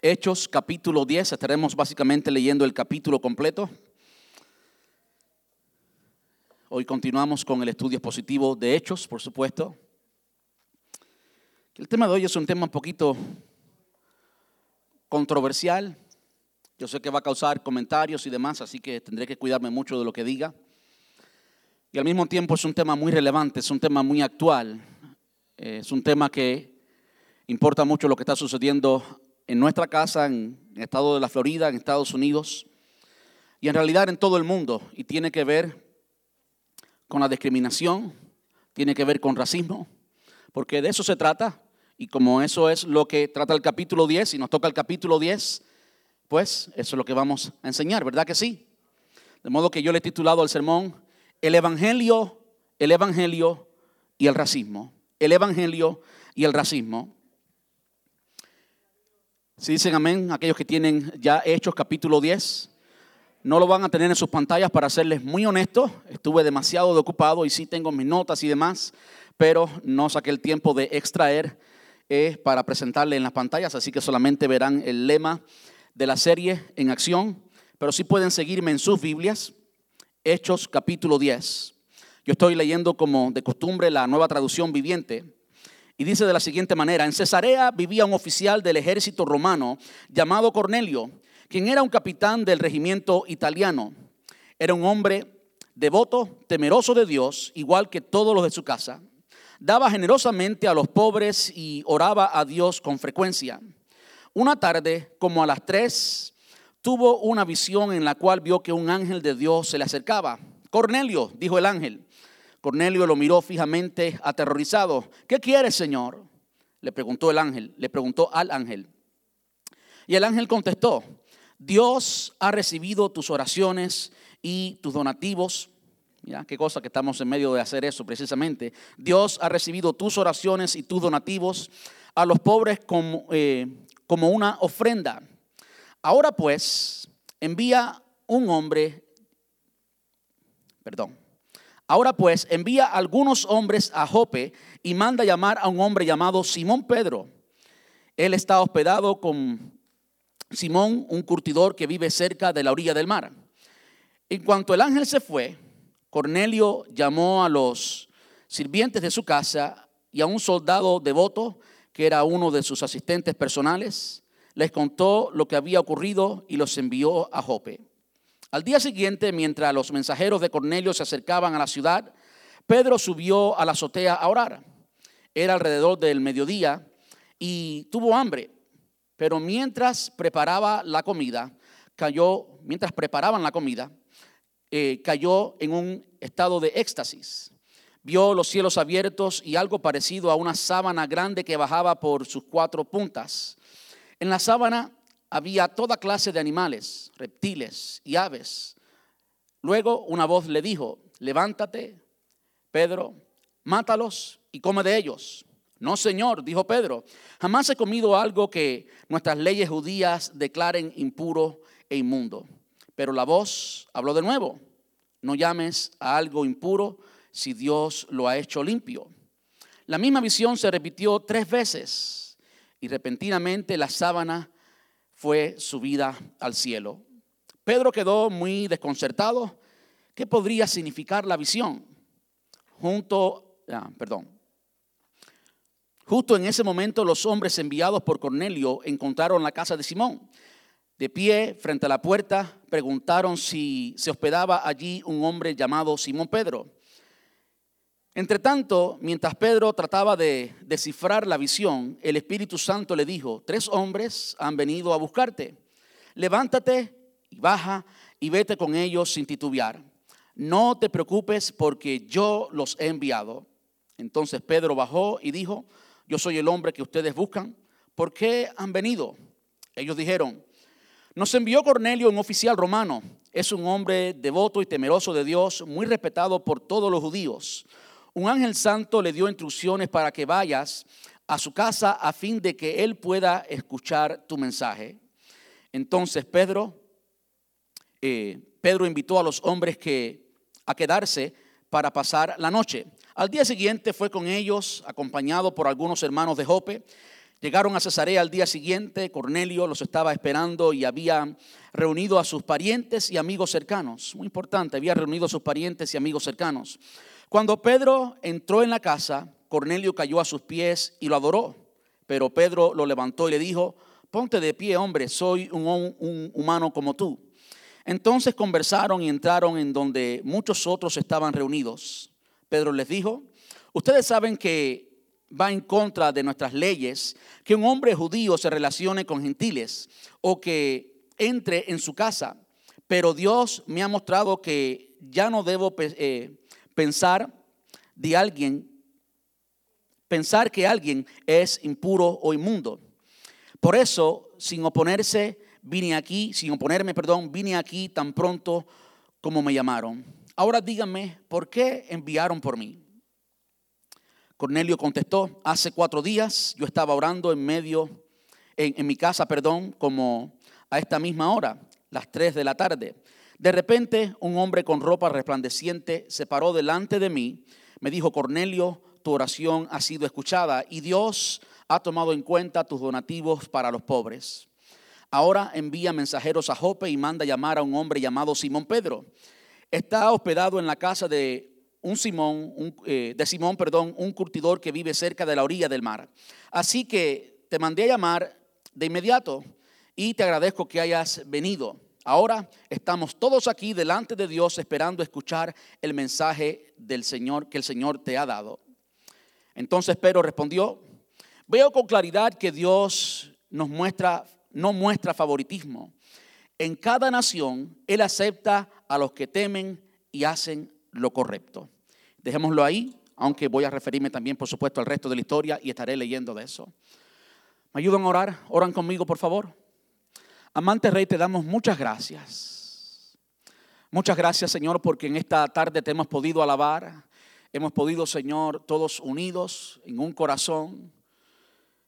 Hechos capítulo 10, estaremos básicamente leyendo el capítulo completo. Hoy continuamos con el estudio expositivo de Hechos, por supuesto. El tema de hoy es un tema un poquito controversial. Yo sé que va a causar comentarios y demás, así que tendré que cuidarme mucho de lo que diga. Y al mismo tiempo es un tema muy relevante, es un tema muy actual, es un tema que importa mucho lo que está sucediendo en nuestra casa, en el estado de la Florida, en Estados Unidos, y en realidad en todo el mundo, y tiene que ver con la discriminación, tiene que ver con racismo, porque de eso se trata, y como eso es lo que trata el capítulo 10, y nos toca el capítulo 10, pues eso es lo que vamos a enseñar, ¿verdad que sí? De modo que yo le he titulado al sermón, el Evangelio, el Evangelio y el racismo. El Evangelio y el racismo. Si dicen amén, aquellos que tienen ya Hechos capítulo 10, no lo van a tener en sus pantallas para serles muy honesto. Estuve demasiado ocupado y sí tengo mis notas y demás, pero no saqué el tiempo de extraer eh, para presentarle en las pantallas, así que solamente verán el lema de la serie en acción, pero sí pueden seguirme en sus Biblias, Hechos capítulo 10. Yo estoy leyendo como de costumbre la nueva traducción viviente y dice de la siguiente manera, en Cesarea vivía un oficial del ejército romano llamado Cornelio, quien era un capitán del regimiento italiano. Era un hombre devoto, temeroso de Dios, igual que todos los de su casa. Daba generosamente a los pobres y oraba a Dios con frecuencia. Una tarde, como a las tres, tuvo una visión en la cual vio que un ángel de Dios se le acercaba. Cornelio, dijo el ángel. Cornelio lo miró fijamente, aterrorizado. ¿Qué quieres, Señor? Le preguntó el ángel, le preguntó al ángel. Y el ángel contestó, Dios ha recibido tus oraciones y tus donativos. Mira, qué cosa que estamos en medio de hacer eso precisamente. Dios ha recibido tus oraciones y tus donativos a los pobres como, eh, como una ofrenda. Ahora pues, envía un hombre, perdón, Ahora pues, envía algunos hombres a Jope y manda llamar a un hombre llamado Simón Pedro. Él está hospedado con Simón, un curtidor que vive cerca de la orilla del mar. En cuanto el ángel se fue, Cornelio llamó a los sirvientes de su casa y a un soldado devoto que era uno de sus asistentes personales. Les contó lo que había ocurrido y los envió a Jope. Al día siguiente, mientras los mensajeros de Cornelio se acercaban a la ciudad, Pedro subió a la azotea a orar. Era alrededor del mediodía y tuvo hambre, pero mientras preparaba la comida, cayó, mientras preparaban la comida, eh, cayó en un estado de éxtasis. Vio los cielos abiertos y algo parecido a una sábana grande que bajaba por sus cuatro puntas. En la sábana había toda clase de animales, reptiles y aves. Luego una voz le dijo, levántate, Pedro, mátalos y come de ellos. No, Señor, dijo Pedro, jamás he comido algo que nuestras leyes judías declaren impuro e inmundo. Pero la voz habló de nuevo, no llames a algo impuro si Dios lo ha hecho limpio. La misma visión se repitió tres veces y repentinamente la sábana fue subida al cielo. Pedro quedó muy desconcertado. ¿Qué podría significar la visión? Junto, ah, perdón. Justo en ese momento los hombres enviados por Cornelio encontraron la casa de Simón. De pie frente a la puerta preguntaron si se hospedaba allí un hombre llamado Simón Pedro. Entre tanto, mientras Pedro trataba de descifrar la visión, el Espíritu Santo le dijo, tres hombres han venido a buscarte. Levántate y baja y vete con ellos sin titubear. No te preocupes porque yo los he enviado. Entonces Pedro bajó y dijo, yo soy el hombre que ustedes buscan. ¿Por qué han venido? Ellos dijeron, nos envió Cornelio, un oficial romano. Es un hombre devoto y temeroso de Dios, muy respetado por todos los judíos un ángel santo le dio instrucciones para que vayas a su casa a fin de que él pueda escuchar tu mensaje. Entonces Pedro, eh, Pedro invitó a los hombres que a quedarse para pasar la noche. Al día siguiente fue con ellos, acompañado por algunos hermanos de Jope. Llegaron a Cesarea al día siguiente, Cornelio los estaba esperando y había reunido a sus parientes y amigos cercanos. Muy importante, había reunido a sus parientes y amigos cercanos. Cuando Pedro entró en la casa, Cornelio cayó a sus pies y lo adoró. Pero Pedro lo levantó y le dijo, ponte de pie, hombre, soy un, humano como tú. Entonces conversaron y entraron en donde muchos otros estaban reunidos. Pedro les dijo, ustedes saben que va en contra de nuestras leyes que un hombre judío se relacione con gentiles o que entre en su casa. Pero Dios me ha mostrado que ya no debo eh, pensar de alguien, pensar que alguien es impuro o inmundo. Por eso, sin oponerse, vine aquí, sin oponerme, perdón, vine aquí tan pronto como me llamaron. Ahora díganme, ¿por qué enviaron por mí? Cornelio contestó, hace cuatro días yo estaba orando en medio, en, mi casa, perdón, como a esta misma hora, las tres de la tarde. De repente un hombre con ropa resplandeciente se paró delante de mí, me dijo, Cornelio, tu oración ha sido escuchada y Dios ha tomado en cuenta tus donativos para los pobres. Ahora envía mensajeros a Jope y manda llamar a un hombre llamado Simón Pedro. Está hospedado en la casa de un Simón, eh, de Simón, perdón, un curtidor que vive cerca de la orilla del mar. Así que te mandé a llamar de inmediato y te agradezco que hayas venido. Ahora estamos todos aquí delante de Dios esperando escuchar el mensaje del Señor que el Señor te ha dado. Entonces Pedro respondió, veo con claridad que Dios nos muestra, no muestra favoritismo. En cada nación Él acepta a los que temen y hacen lo correcto. Dejémoslo ahí, aunque voy a referirme también, por supuesto, al resto de la historia y estaré leyendo de eso. ¿Me ayudan a orar? Oran conmigo, por favor. Amante Rey, te damos muchas gracias. Muchas gracias, Señor, porque en esta tarde te hemos podido alabar. Hemos podido, Señor, todos unidos en un corazón,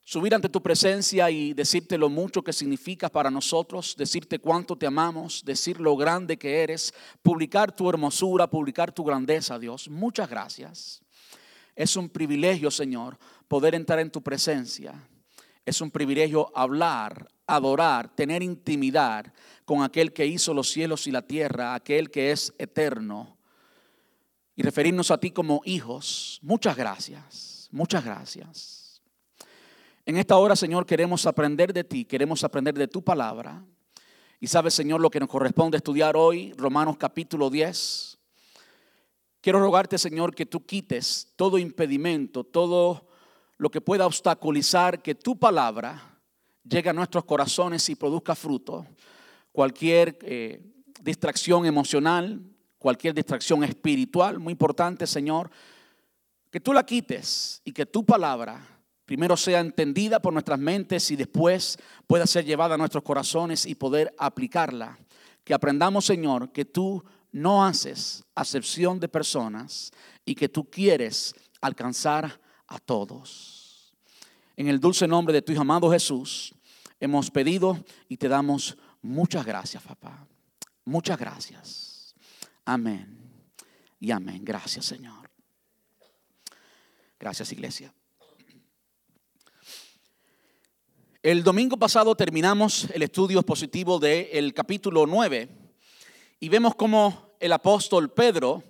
subir ante tu presencia y decirte lo mucho que significas para nosotros, decirte cuánto te amamos, decir lo grande que eres, publicar tu hermosura, publicar tu grandeza, Dios. Muchas gracias. Es un privilegio, Señor, poder entrar en tu presencia. Es un privilegio hablar, adorar, tener intimidad con aquel que hizo los cielos y la tierra, aquel que es eterno. Y referirnos a ti como hijos. Muchas gracias, muchas gracias. En esta hora, Señor, queremos aprender de ti, queremos aprender de tu palabra. Y sabes, Señor, lo que nos corresponde estudiar hoy, Romanos capítulo 10. Quiero rogarte, Señor, que tú quites todo impedimento, todo lo que pueda obstaculizar que tu palabra llegue a nuestros corazones y produzca fruto. Cualquier eh, distracción emocional, cualquier distracción espiritual, muy importante, Señor, que tú la quites y que tu palabra primero sea entendida por nuestras mentes y después pueda ser llevada a nuestros corazones y poder aplicarla. Que aprendamos, Señor, que tú no haces acepción de personas y que tú quieres alcanzar a todos. En el dulce nombre de tu Hijo amado Jesús, hemos pedido y te damos muchas gracias, papá. Muchas gracias. Amén. Y amén. Gracias, Señor. Gracias, iglesia. El domingo pasado terminamos el estudio expositivo del capítulo 9 y vemos cómo el apóstol Pedro,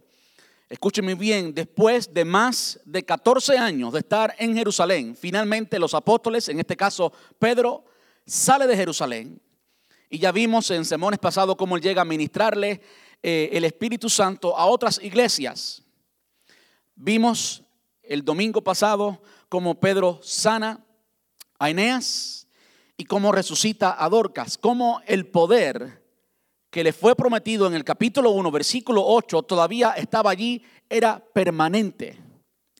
escúchenme bien, después de más de 14 años de estar en Jerusalén, finalmente los apóstoles, en este caso Pedro, sale de Jerusalén. Y ya vimos en sermones pasados cómo él llega a ministrarle eh, el Espíritu Santo a otras iglesias. Vimos el domingo pasado cómo Pedro sana a Eneas y cómo resucita a Dorcas, cómo el poder que le fue prometido en el capítulo 1, versículo 8, todavía estaba allí, era permanente.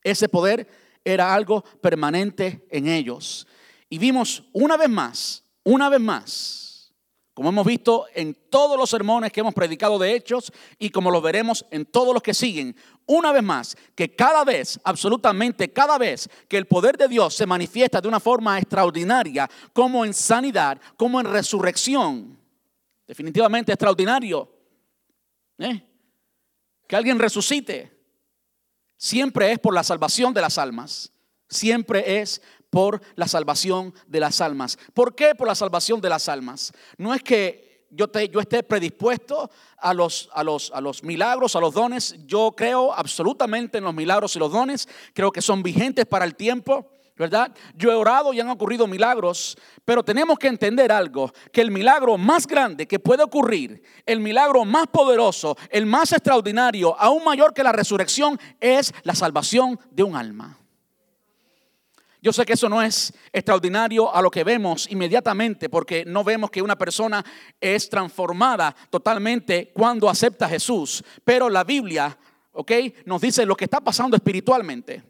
Ese poder era algo permanente en ellos. Y vimos una vez más, una vez más, como hemos visto en todos los sermones que hemos predicado de hechos y como lo veremos en todos los que siguen, una vez más, que cada vez, absolutamente cada vez que el poder de Dios se manifiesta de una forma extraordinaria, como en sanidad, como en resurrección, definitivamente extraordinario, ¿eh? que alguien resucite, siempre es por la salvación de las almas, siempre es por la salvación de las almas. ¿Por qué por la salvación de las almas? No es que yo, te, yo esté predispuesto a los, a, los, a los milagros, a los dones. Yo creo absolutamente en los milagros y los dones. Creo que son vigentes para el tiempo. ¿verdad? Yo he orado y han ocurrido milagros, pero tenemos que entender algo, que el milagro más grande que puede ocurrir, el milagro más poderoso, el más extraordinario, aún mayor que la resurrección, es la salvación de un alma. Yo sé que eso no es extraordinario a lo que vemos inmediatamente, porque no vemos que una persona es transformada totalmente cuando acepta a Jesús, pero la Biblia, ¿ok? Nos dice lo que está pasando espiritualmente.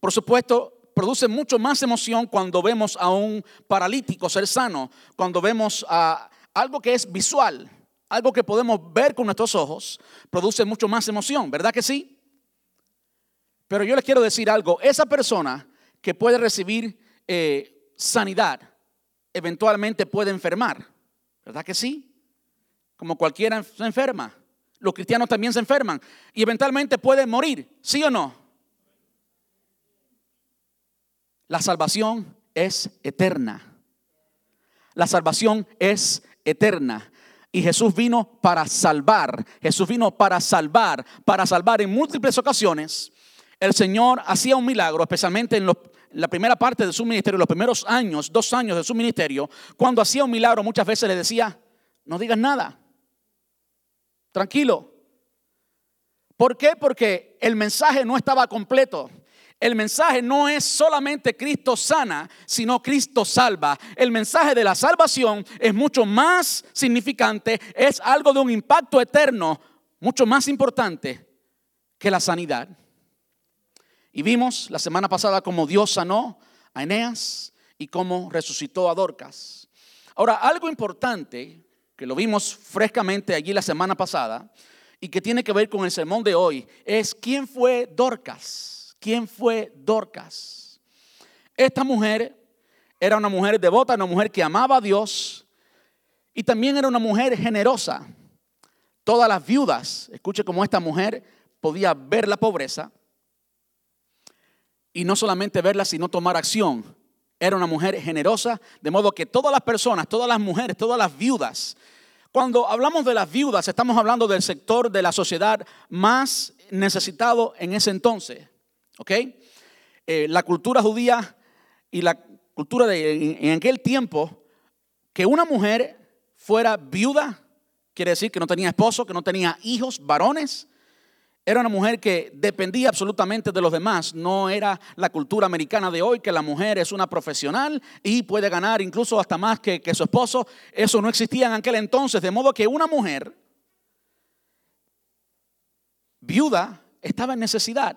Por supuesto, produce mucho más emoción cuando vemos a un paralítico ser sano, cuando vemos a algo que es visual, algo que podemos ver con nuestros ojos, produce mucho más emoción, ¿verdad que sí? Pero yo les quiero decir algo, esa persona que puede recibir eh, sanidad, eventualmente puede enfermar, ¿verdad que sí? Como cualquiera se enferma. Los cristianos también se enferman y eventualmente pueden morir, ¿sí o no? La salvación es eterna. La salvación es eterna. Y Jesús vino para salvar. Jesús vino para salvar, para salvar en múltiples ocasiones. El Señor hacía un milagro, especialmente en, la primera parte de su ministerio, los primeros años, dos años de su ministerio. Cuando hacía un milagro, muchas veces le decía, no digas nada. Tranquilo. ¿Por qué? Porque el mensaje no estaba completo. El mensaje no es solamente Cristo sana, sino Cristo salva. El mensaje de la salvación es mucho más significante, es algo de un impacto eterno, mucho más importante que la sanidad. Y vimos la semana pasada cómo Dios sanó a Eneas y cómo resucitó a Dorcas. Ahora, algo importante que lo vimos frescamente allí la semana pasada y que tiene que ver con el sermón de hoy es quién fue Dorcas. ¿Quién fue Dorcas? Esta mujer era una mujer devota, una mujer que amaba a Dios y también era una mujer generosa. Todas las viudas, escuche cómo esta mujer podía ver la pobreza y no solamente verla, sino tomar acción. Era una mujer generosa, de modo que todas las personas, todas las mujeres, todas las viudas, cuando hablamos de las viudas, estamos hablando del sector de la sociedad más necesitado en ese entonces. ¿Ok? Eh, la cultura judía y la cultura de en, aquel tiempo, que una mujer fuera viuda, quiere decir que no tenía esposo, que no tenía hijos, varones. Era una mujer que dependía absolutamente de los demás. No era la cultura americana de hoy que la mujer es una profesional y puede ganar incluso hasta más que, que su esposo. Eso no existía en aquel entonces. De modo que una mujer viuda estaba en necesidad.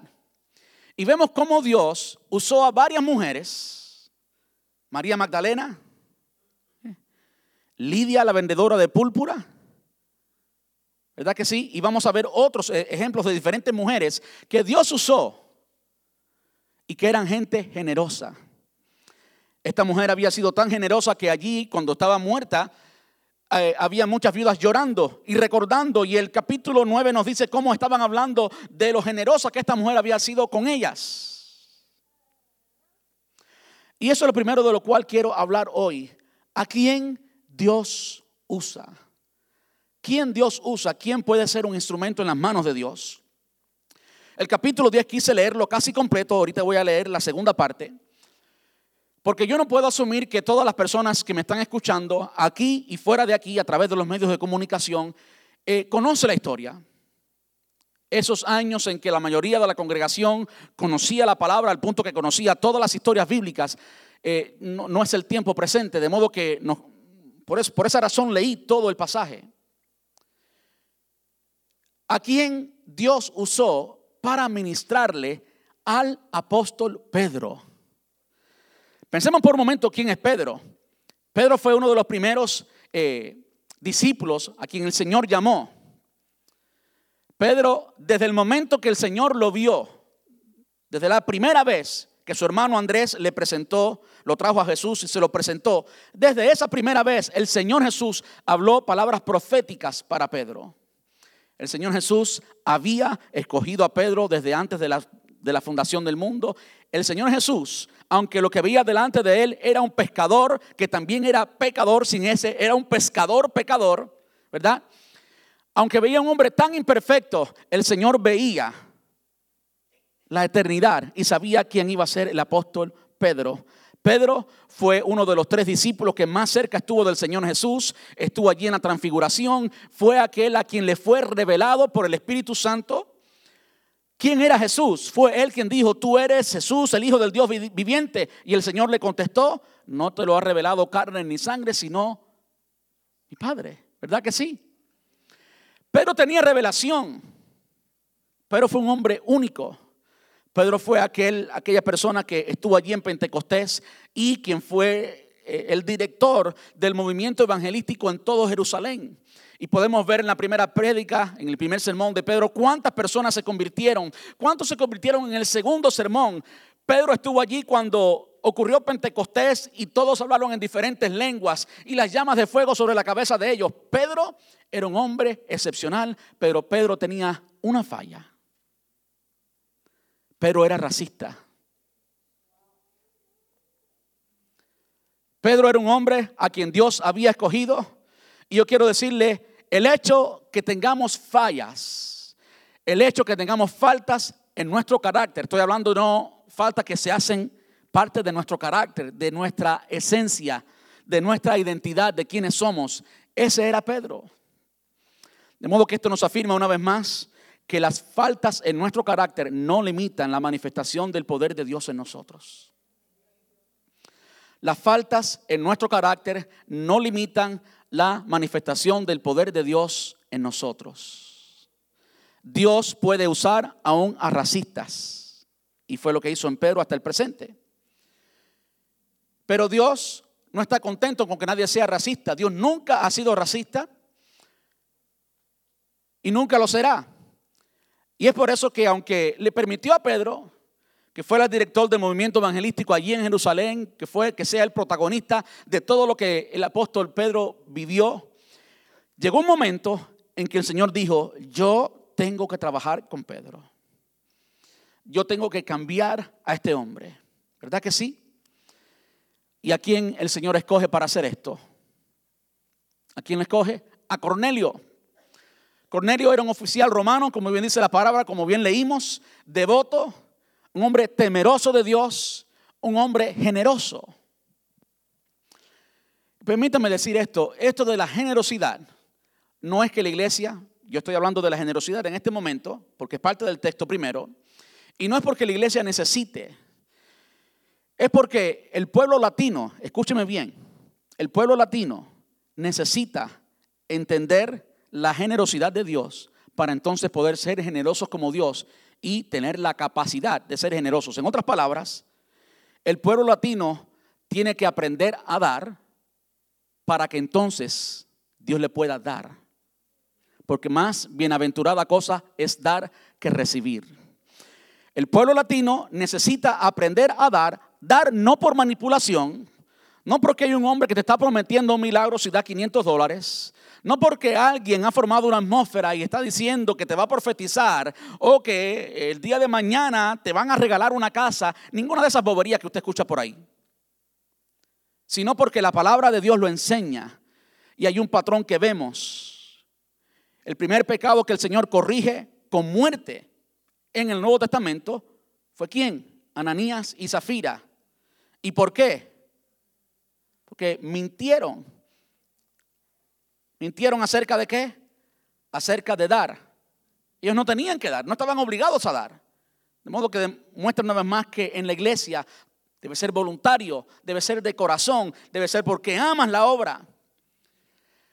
Y vemos cómo Dios usó a varias mujeres, María Magdalena, Lidia, la vendedora de púrpura, ¿verdad que sí? Y vamos a ver otros eh, ejemplos de diferentes mujeres que Dios usó y que eran gente generosa. Esta mujer había sido tan generosa que allí, cuando estaba muerta, eh, había muchas viudas llorando y recordando y el capítulo 9 nos dice cómo estaban hablando de lo generosa que esta mujer había sido con ellas. Y eso es lo primero de lo cual quiero hablar hoy. ¿A quién Dios usa? ¿Quién Dios usa? ¿Quién puede ser un instrumento en las manos de Dios? El capítulo 10 quise leerlo casi completo, ahorita voy a leer la segunda parte. Porque yo no puedo asumir que todas las personas que me están escuchando aquí y fuera de aquí a través de los medios de comunicación eh, conocen la historia. Esos años en que la mayoría de la congregación conocía la palabra al punto que conocía todas las historias bíblicas, eh, no, es el tiempo presente, de modo que por, por esa razón leí todo el pasaje. ¿A quién Dios usó para ministrarle al apóstol Pedro? Pensemos por un momento quién es Pedro. Pedro fue uno de los primeros eh, discípulos a quien el Señor llamó. Pedro, desde el momento que el Señor lo vio, desde la primera vez que su hermano Andrés le presentó, lo trajo a Jesús y se lo presentó, desde esa primera vez el Señor Jesús habló palabras proféticas para Pedro. El Señor Jesús había escogido a Pedro desde antes de la, de la fundación del mundo el Señor Jesús, aunque lo que veía delante de él era un pescador, que también era pecador sin ese, era un pescador pecador, ¿verdad? Aunque veía un hombre tan imperfecto, el Señor veía la eternidad y sabía quién iba a ser el apóstol Pedro. Pedro fue uno de los tres discípulos que más cerca estuvo del Señor Jesús, estuvo allí en la transfiguración, fue aquel a quien le fue revelado por el Espíritu Santo. ¿Quién era Jesús? Fue él quien dijo, tú eres Jesús, el Hijo del Dios viviente. Y el Señor le contestó, no te lo ha revelado carne ni sangre, sino mi Padre. ¿Verdad que sí? Pedro tenía revelación. Pedro fue un hombre único. Pedro fue aquel, aquella persona que estuvo allí en Pentecostés y quien fue eh, el director del movimiento evangelístico en todo Jerusalén. Y podemos ver en la primera prédica, en el primer sermón de Pedro, cuántas personas se convirtieron, cuántos se convirtieron en el segundo sermón. Pedro estuvo allí cuando ocurrió Pentecostés y todos hablaron en diferentes lenguas y las llamas de fuego sobre la cabeza de ellos. Pedro era un hombre excepcional, pero Pedro tenía una falla. Pedro era racista. Pedro era un hombre a quien Dios había escogido. Y yo quiero decirle, el hecho que tengamos fallas, el hecho que tengamos faltas en nuestro carácter, estoy hablando no faltas que se hacen parte de nuestro carácter, de nuestra esencia, de nuestra identidad, de quienes somos. Ese era Pedro. De modo que esto nos afirma una vez más que las faltas en nuestro carácter no limitan la manifestación del poder de Dios en nosotros. Las faltas en nuestro carácter no limitan la manifestación del poder de Dios en nosotros. Dios puede usar aún a racistas. Y fue lo que hizo en Pedro hasta el presente. Pero Dios no está contento con que nadie sea racista. Dios nunca ha sido racista y nunca lo será. Y es por eso que aunque le permitió a Pedro, que fuera el director del movimiento evangelístico allí en Jerusalén, que fue que sea el protagonista de todo lo que el apóstol Pedro vivió, llegó un momento en que el Señor dijo, yo tengo que trabajar con Pedro. Yo tengo que cambiar a este hombre. ¿Verdad que sí? ¿Y a quién el Señor escoge para hacer esto? ¿A quién le escoge? A Cornelio. Cornelio era un oficial romano, como bien dice la palabra, como bien leímos, devoto, un hombre temeroso de Dios, un hombre generoso. Permítame decir esto, esto de la generosidad, no es que la iglesia, yo estoy hablando de la generosidad en este momento, porque es parte del texto primero, y no es porque la iglesia necesite, es porque el pueblo latino, escúcheme bien, el pueblo latino necesita entender la generosidad de Dios para entonces poder ser generosos como Dios y tener la capacidad de ser generosos. En otras palabras, el pueblo latino tiene que aprender a dar para que entonces Dios le pueda dar. Porque más bienaventurada cosa es dar que recibir. El pueblo latino necesita aprender a dar, dar no por manipulación, no porque hay un hombre que te está prometiendo un milagro si da 500 dólares, no porque alguien ha formado una atmósfera y está diciendo que te va a profetizar o que el día de mañana te van a regalar una casa, ninguna de esas boberías que usted escucha por ahí. Sino porque la palabra de Dios lo enseña y hay un patrón que vemos. El primer pecado que el Señor corrige con muerte en el Nuevo Testamento fue quién? Ananías y Zafira. ¿Y por qué? Porque mintieron Mintieron acerca de qué? Acerca de dar. Ellos no tenían que dar, no estaban obligados a dar. De modo que demuestran una vez más que en la iglesia debe ser voluntario, debe ser de corazón, debe ser porque amas la obra.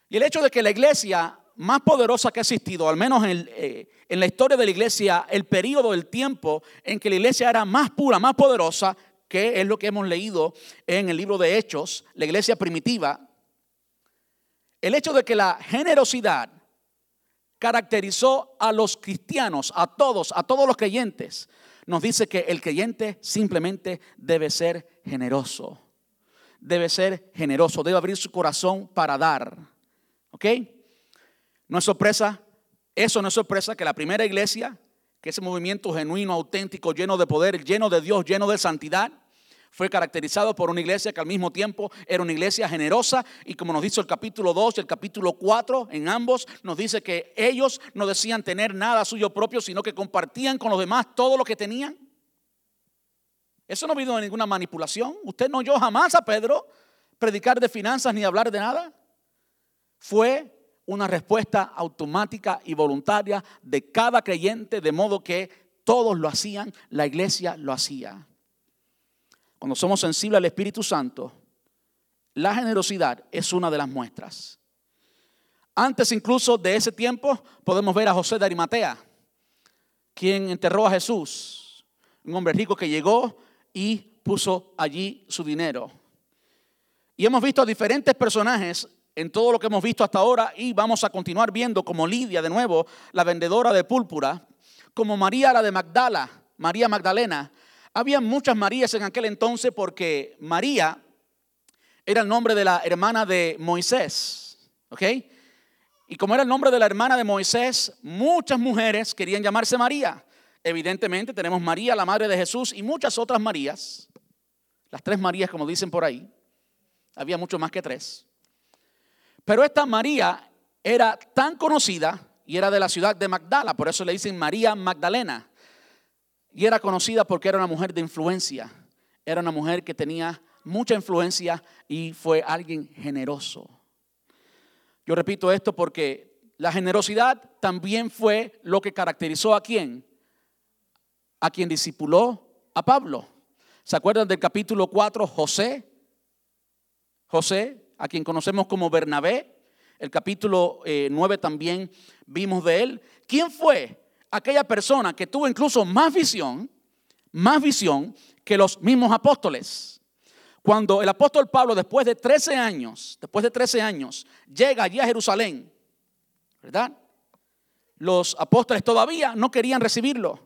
Y el hecho de que la iglesia más poderosa que ha existido, al menos en, eh, en, la historia de la iglesia, el periodo del tiempo en que la iglesia era más pura, más poderosa, que es lo que hemos leído en el libro de Hechos, la iglesia primitiva, el hecho de que la generosidad caracterizó a los cristianos, a todos, a todos los creyentes, nos dice que el creyente simplemente debe ser generoso. Debe ser generoso, debe abrir su corazón para dar. ¿Ok? No es sorpresa, eso no es sorpresa que la primera iglesia que ese movimiento genuino, auténtico, lleno de poder, lleno de Dios, lleno de santidad, fue caracterizado por una iglesia que al mismo tiempo era una iglesia generosa y como nos dice el capítulo 2 y el capítulo 4, en ambos nos dice que ellos no decían tener nada suyo propio, sino que compartían con los demás todo lo que tenían. Eso no vino de ninguna manipulación. Usted no oyó jamás a Pedro predicar de finanzas ni hablar de nada. Fue una respuesta automática y voluntaria de cada creyente, de modo que todos lo hacían, la iglesia lo hacía. Cuando somos sensibles al Espíritu Santo, la generosidad es una de las muestras. Antes incluso de ese tiempo podemos ver a José de Arimatea, quien enterró a Jesús, un hombre rico que llegó y puso allí su dinero. Y hemos visto a diferentes personajes en todo lo que hemos visto hasta ahora y vamos a continuar viendo como Lidia de nuevo, la vendedora de púrpura, como María la de Magdala, María Magdalena, había muchas Marías en aquel entonces porque María era el nombre de la hermana de Moisés. ¿Ok? Y como era el nombre de la hermana de Moisés, muchas mujeres querían llamarse María. Evidentemente tenemos María, la madre de Jesús, y muchas otras Marías. Las tres Marías, como dicen por ahí. Había mucho más que tres. Pero esta María era tan conocida y era de la ciudad de Magdala, por eso le dicen María Magdalena. Y era conocida porque era una mujer de influencia. Era una mujer que tenía mucha influencia y fue alguien generoso. Yo repito esto porque la generosidad también fue lo que caracterizó a quién? A quien discipuló a Pablo. ¿Se acuerdan del capítulo 4? José. José, a quien conocemos como Bernabé. El capítulo 9 eh, también vimos de él. ¿Quién fue aquella persona que tuvo incluso más visión, más visión que los mismos apóstoles. Cuando el apóstol Pablo, después de 13 años, después de 13 años, llega allí a Jerusalén, ¿verdad? Los apóstoles todavía no querían recibirlo.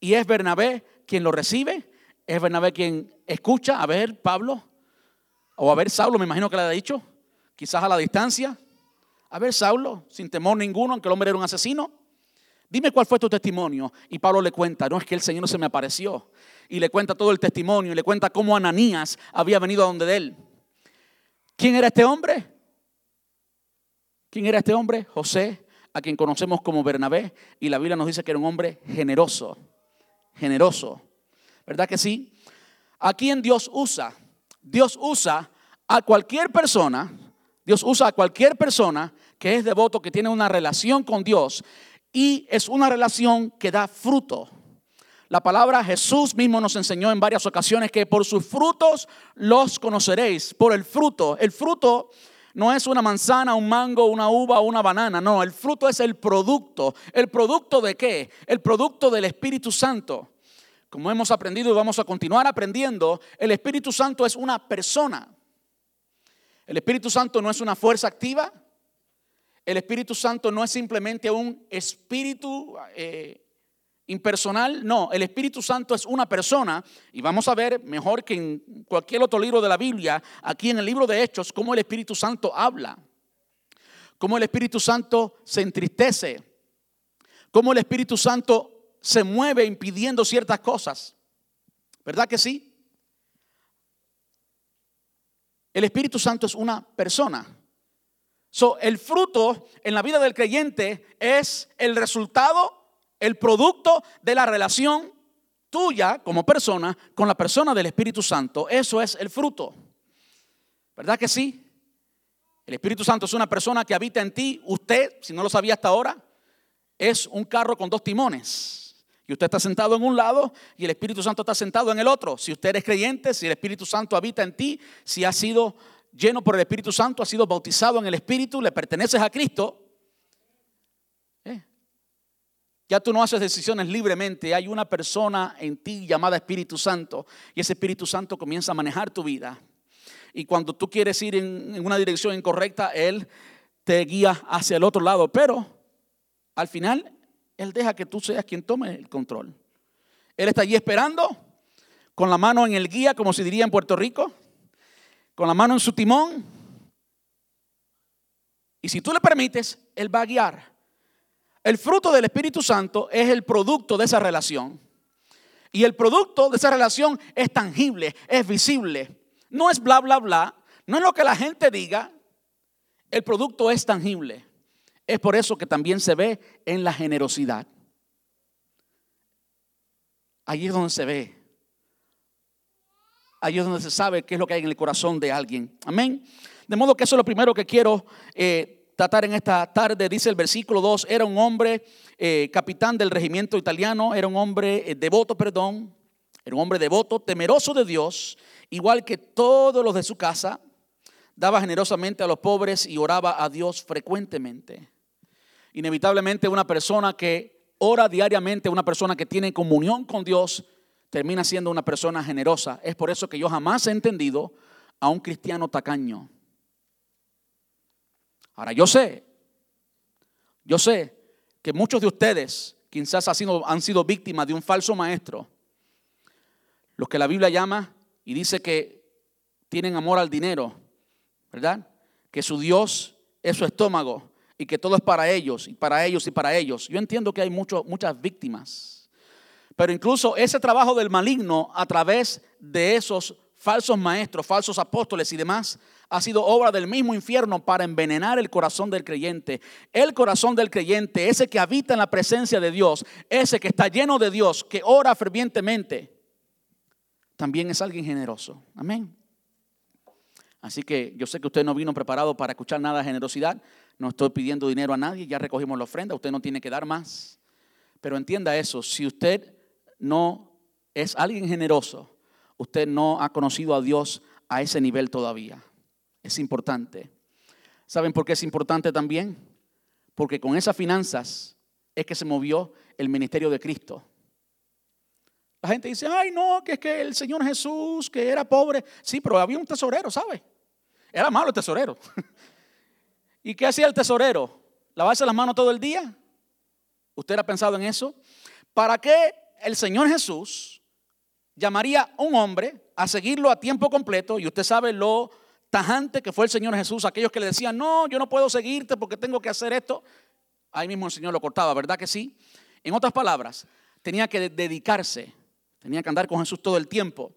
Y es Bernabé quien lo recibe, es Bernabé quien escucha, a ver, Pablo, o a ver, Saulo, me imagino que le ha dicho, quizás a la distancia. A ver, Saulo, sin temor ninguno, aunque el hombre era un asesino. Dime cuál fue tu testimonio. Y Pablo le cuenta, no es que el Señor se me apareció. Y le cuenta todo el testimonio y le cuenta cómo Ananías había venido a donde de él. ¿Quién era este hombre? ¿Quién era este hombre? José, a quien conocemos como Bernabé. Y la Biblia nos dice que era un hombre generoso. Generoso. ¿Verdad que sí? ¿A quién Dios usa? Dios usa a cualquier persona. Dios usa a cualquier persona que es devoto, que tiene una relación con Dios y es una relación que da fruto. La palabra Jesús mismo nos enseñó en varias ocasiones que por sus frutos los conoceréis, por el fruto. El fruto no es una manzana, un mango, una uva una banana, no, el fruto es el producto. ¿El producto de qué? El producto del Espíritu Santo. Como hemos aprendido y vamos a continuar aprendiendo, el Espíritu Santo es una persona. El Espíritu Santo no es una fuerza activa, el Espíritu Santo no es simplemente un espíritu eh, impersonal, no, el Espíritu Santo es una persona y vamos a ver mejor que en cualquier otro libro de la Biblia, aquí en el libro de Hechos, cómo el Espíritu Santo habla, cómo el Espíritu Santo se entristece, cómo el Espíritu Santo se mueve impidiendo ciertas cosas. ¿Verdad que sí? El Espíritu Santo es una persona. So, el fruto en la vida del creyente es el resultado, el producto de la relación tuya como persona con la persona del Espíritu Santo. Eso es el fruto. ¿Verdad que sí? El Espíritu Santo es una persona que habita en ti. Usted, si no lo sabía hasta ahora, es un carro con dos timones. Y usted está sentado en un lado y el Espíritu Santo está sentado en el otro. Si usted es creyente, si el Espíritu Santo habita en ti, si ha sido lleno por el Espíritu Santo, has sido bautizado en el Espíritu, le perteneces a Cristo, eh, ya tú no haces decisiones libremente, hay una persona en ti llamada Espíritu Santo y ese Espíritu Santo comienza a manejar tu vida. Y cuando tú quieres ir en, en una dirección incorrecta, Él te guía hacia el otro lado, pero al final Él deja que tú seas quien tome el control. Él está allí esperando, con la mano en el guía, como se diría en Puerto Rico, con la mano en su timón. Y si tú le permites, Él va a guiar. el fruto del Espíritu Santo es el producto de esa relación. Y el producto de esa relación es tangible, es visible. No es bla, bla, bla. No es lo que la gente diga. El producto es tangible. Es por eso que también se ve en la generosidad. Allí es donde se ve. Allí es donde se sabe qué es lo que hay en el corazón de alguien. Amén. De modo que eso es lo primero que quiero eh, tratar en esta tarde. Dice el versículo 2, era un hombre eh, capitán del regimiento italiano, era un hombre eh, devoto, perdón, era un hombre devoto, temeroso de Dios, igual que todos los de su casa, daba generosamente a los pobres y oraba a Dios frecuentemente. Inevitablemente una persona que ora diariamente, una persona que tiene comunión con Dios, termina siendo una persona generosa. Es por eso que yo jamás he entendido a un cristiano tacaño. Ahora, yo sé, yo sé que muchos de ustedes quizás han sido, han sido víctimas de un falso maestro, los que la Biblia llama y dice que tienen amor al dinero, ¿verdad? Que su Dios es su estómago y que todo es para ellos y para ellos y para ellos. Yo entiendo que hay muchas víctimas, pero incluso ese trabajo del maligno a través de esos falsos maestros, falsos apóstoles y demás, ha sido obra del mismo infierno para envenenar el corazón del creyente. El corazón del creyente, ese que habita en la presencia de Dios, ese que está lleno de Dios, que ora fervientemente, también es alguien generoso. Amén. Así que yo sé que usted no vino preparado para escuchar nada de generosidad. No estoy pidiendo dinero a nadie, ya recogimos la ofrenda, usted no tiene que dar más. Pero entienda eso, si usted no es alguien generoso, usted no ha conocido a Dios a ese nivel todavía. Es importante. ¿Saben por qué es importante también? Porque con esas finanzas es que se movió el ministerio de Cristo. La gente dice, ay no, que es que el Señor Jesús, que era pobre. Sí, pero había un tesorero, ¿sabe? Era malo el tesorero. ¿Y qué hacía el tesorero? ¿Lavarse las manos todo el día? ¿Usted ha pensado en eso? ¿Para qué el Señor Jesús llamaría a un hombre a seguirlo a tiempo completo, y usted sabe lo tajante que fue el Señor Jesús, aquellos que le decían, no, yo no puedo seguirte porque tengo que hacer esto, ahí mismo el Señor lo cortaba, ¿verdad que sí? En otras palabras, tenía que dedicarse, tenía que andar con Jesús todo el tiempo.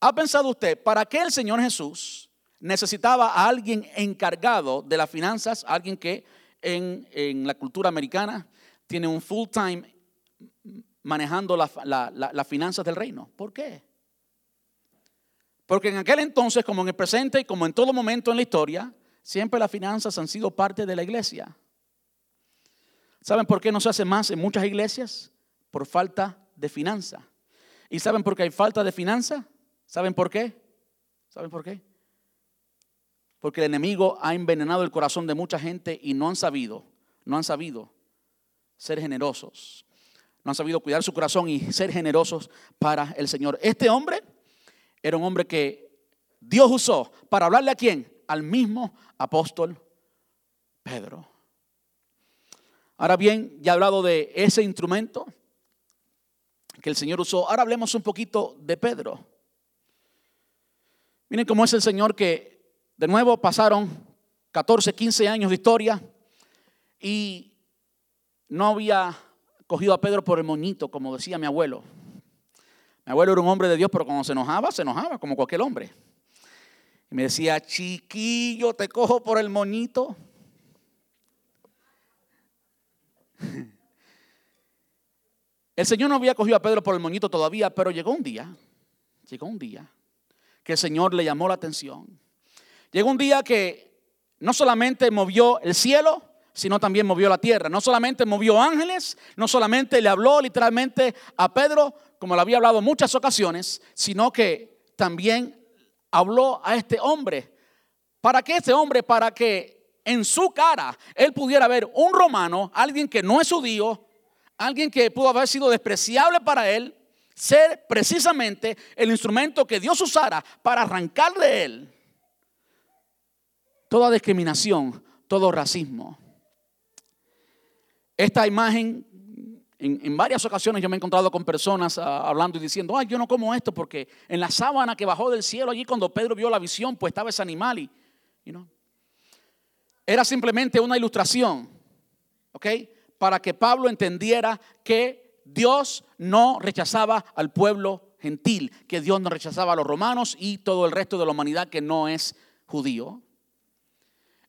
¿Ha pensado usted, para qué el Señor Jesús necesitaba a alguien encargado de las finanzas, alguien que en, en la cultura americana tiene un full time manejando las finanzas del reino. ¿Por qué? Porque en aquel entonces, como en el presente y como en todo momento en la historia, siempre las finanzas han sido parte de la iglesia. ¿Saben por qué no se hace más en muchas iglesias? Por falta de finanza. ¿Y saben por qué hay falta de finanza? ¿Saben por qué? ¿Saben por qué? Porque el enemigo ha envenenado el corazón de mucha gente y no han sabido, no han sabido ser generosos no han sabido cuidar su corazón y ser generosos para el Señor. Este hombre era un hombre que Dios usó para hablarle a quién? Al mismo apóstol Pedro. Ahora bien, ya he hablado de ese instrumento que el Señor usó. Ahora hablemos un poquito de Pedro. Miren cómo es el Señor que de nuevo pasaron 14, 15 años de historia y no había cogido a Pedro por el moñito, como decía mi abuelo. Mi abuelo era un hombre de Dios, pero cuando se enojaba, se enojaba, como cualquier hombre. Y me decía, chiquillo, te cojo por el moñito. El Señor no había cogido a Pedro por el moñito todavía, pero llegó un día, llegó un día que el Señor le llamó la atención. Llegó un día que no solamente movió el cielo, sino también movió la tierra. No solamente movió ángeles, no solamente le habló literalmente a Pedro, como le había hablado en muchas ocasiones, sino que también habló a este hombre. ¿Para qué este hombre? Para que en su cara él pudiera ver un romano, alguien que no es judío, alguien que pudo haber sido despreciable para él, ser precisamente el instrumento que Dios usara para arrancar de él toda discriminación, todo racismo. Esta imagen, en, varias ocasiones yo me he encontrado con personas ah, hablando y diciendo, ay, yo no como esto porque en la sábana que bajó del cielo allí cuando Pedro vio la visión, pues estaba ese animal y, era simplemente una ilustración, ¿ok? para que Pablo entendiera que Dios no rechazaba al pueblo gentil, que Dios no rechazaba a los romanos y todo el resto de la humanidad que no es judío.